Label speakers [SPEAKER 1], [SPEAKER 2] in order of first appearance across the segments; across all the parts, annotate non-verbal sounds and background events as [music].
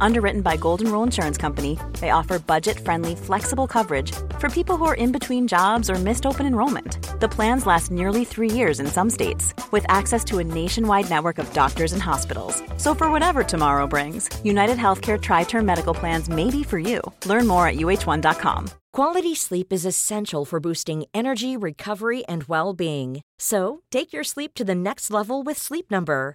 [SPEAKER 1] Underwritten by Golden Rule Insurance Company, they offer budget-friendly, flexible coverage for people who are in between jobs or missed open enrollment. The plans last nearly three years in some states, with access to a nationwide network of doctors and hospitals. So for whatever tomorrow brings, United Healthcare Tri-Term Medical Plans may be for you. Learn more at uh1.com.
[SPEAKER 2] Quality sleep is essential for boosting energy, recovery, and well-being. So take your sleep to the next level with Sleep Number.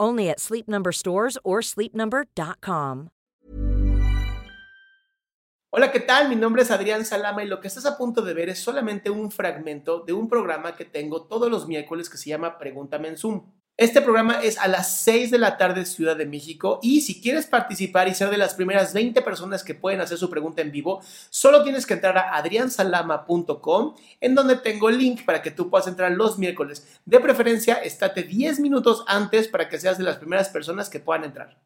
[SPEAKER 2] Only at Sleep Number stores or sleepnumber.com.
[SPEAKER 3] Hola, ¿qué tal? Mi nombre es Adrián Salama y lo que estás a punto de ver es solamente un fragmento de un programa que tengo todos los miércoles que se llama Pregúntame en Zoom. Este programa es a las 6 de la tarde Ciudad de México y si quieres participar y ser de las primeras 20 personas que pueden hacer su pregunta en vivo, solo tienes que entrar a adriansalama.com en donde tengo el link para que tú puedas entrar los miércoles. De preferencia, estate 10 minutos antes para que seas de las primeras personas que puedan entrar.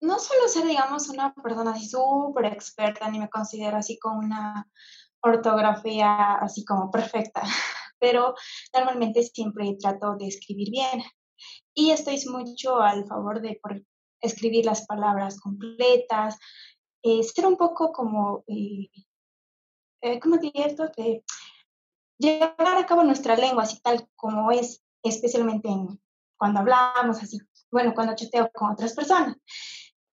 [SPEAKER 4] No solo ser, digamos, una persona súper experta, ni me considero así con una ortografía así como perfecta, [laughs] pero normalmente siempre trato de escribir bien y estoy mucho al favor de escribir las palabras completas, eh, ser un poco como, eh, eh ¿cómo diría esto? De llevar a cabo nuestra lengua así tal como es, especialmente cuando hablamos, así, bueno, cuando chateo con otras personas.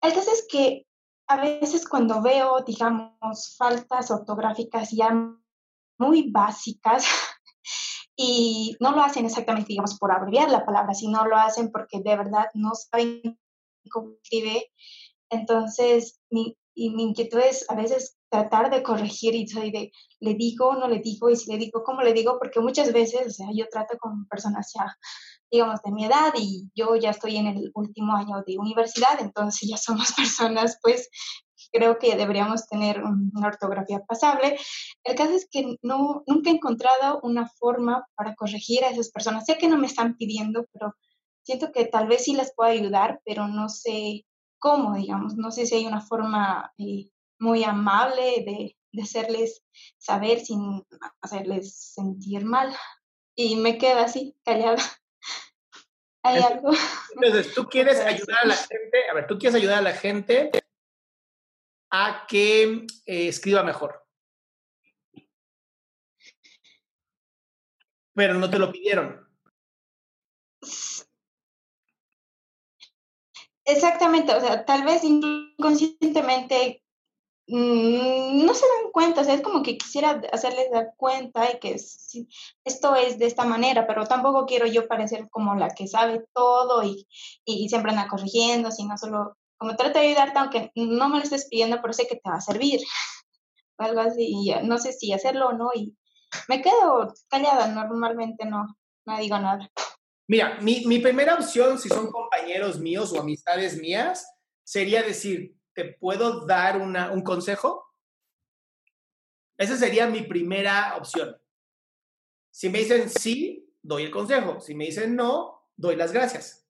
[SPEAKER 4] El caso es que a veces cuando veo, digamos, faltas ortográficas ya muy básicas, [laughs] y no lo hacen exactamente, digamos, por abreviar la palabra, sino lo hacen porque de verdad no saben cómo escribe. Entonces, mi, y mi inquietud es a veces tratar de corregir y soy de, le digo, no le digo, y si le digo, ¿cómo le digo? Porque muchas veces, o sea, yo trato con personas ya, digamos, de mi edad y yo ya estoy en el último año de universidad, entonces ya somos [laughs] personas, pues, creo que deberíamos tener una ortografía pasable. El caso es que no, nunca he encontrado una forma para corregir a esas personas. Sé que no me están pidiendo, pero siento que tal vez sí les puedo ayudar, pero no sé cómo, digamos. No sé si hay una forma eh, muy amable de, de hacerles saber sin hacerles sentir mal. Y me quedo así, callada. ¿Hay algo?
[SPEAKER 3] Entonces, tú quieres [laughs] ayudar a la gente, a ver, tú quieres ayudar a la gente a que eh, escriba mejor. Pero no te lo pidieron.
[SPEAKER 4] Exactamente, o sea, tal vez inconscientemente mm, no se dan cuenta, o sea, es como que quisiera hacerles dar cuenta y que esto es de esta manera, pero tampoco quiero yo parecer como la que sabe todo y, y siempre anda corrigiendo, sino solo como trato de ayudarte, aunque no me lo estés pidiendo, pero sé que te va a servir. [laughs] algo así, y no sé si hacerlo o no, y me quedo callada, normalmente no, no digo nada.
[SPEAKER 3] Mira, mi, mi primera opción, si son compañeros míos o amistades mías, sería decir, ¿te puedo dar una, un consejo? Esa sería mi primera opción. Si me dicen sí, doy el consejo. Si me dicen no, doy las gracias.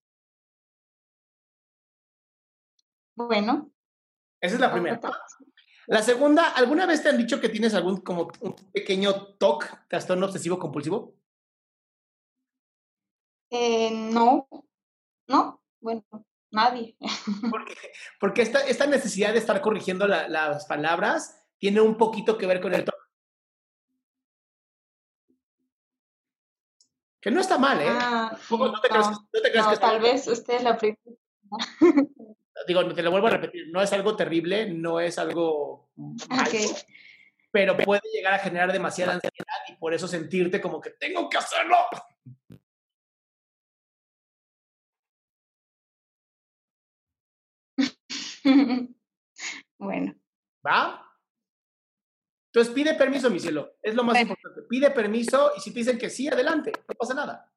[SPEAKER 4] Bueno.
[SPEAKER 3] Esa es la primera. La segunda, ¿alguna vez te han dicho que tienes algún como un pequeño TOC, trastorno obsesivo compulsivo?
[SPEAKER 4] Eh, no, no, bueno, nadie. [laughs]
[SPEAKER 3] Porque, porque esta, esta necesidad de estar corrigiendo las palabras tiene un poquito que ver con el TOC. Que no está mal, ¿eh?
[SPEAKER 4] Ah, no, te creas, no te creas que tal vez usted es la primera. [laughs]
[SPEAKER 3] digo, te lo vuelvo a repetir, no es algo terrible, no es algo malo. pero puede llegar a generar demasiada ansiedad y por eso sentirte como que tengo que hacerlo. [laughs]
[SPEAKER 4] bueno.
[SPEAKER 3] ¿Va? Entonces pide permiso, mi cielo. Es lo más importante. Pide permiso y si te dicen que sí, adelante. No pasa nada.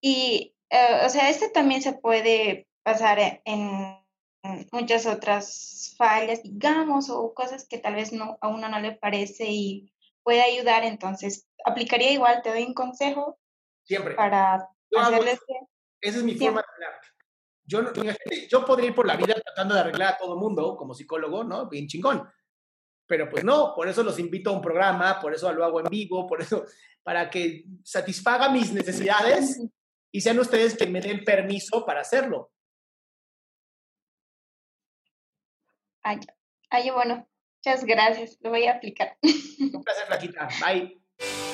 [SPEAKER 4] Y, eh, o sea, este también se puede pasar e-, en, muchas otras fallas, digamos, o cosas que tal vez no, a uno no le parece y puede ayudar. Entonces, aplicaría igual, te doy un consejo.
[SPEAKER 3] Siempre.
[SPEAKER 4] Para hacerles
[SPEAKER 3] Esa es mi forma de hablar. Yo, yo podría ir por la vida tratando de arreglar a todo mundo como psicólogo, ¿no? Bien chingón. Pero pues no, por eso los invito a un programa, por eso lo hago en vivo, por eso, para que satisfaga mis necesidades y sean ustedes que me den permiso para hacerlo.
[SPEAKER 4] Ay, ay, bueno, muchas gracias, lo voy a aplicar.
[SPEAKER 3] Un placer, Flaquita. Bye.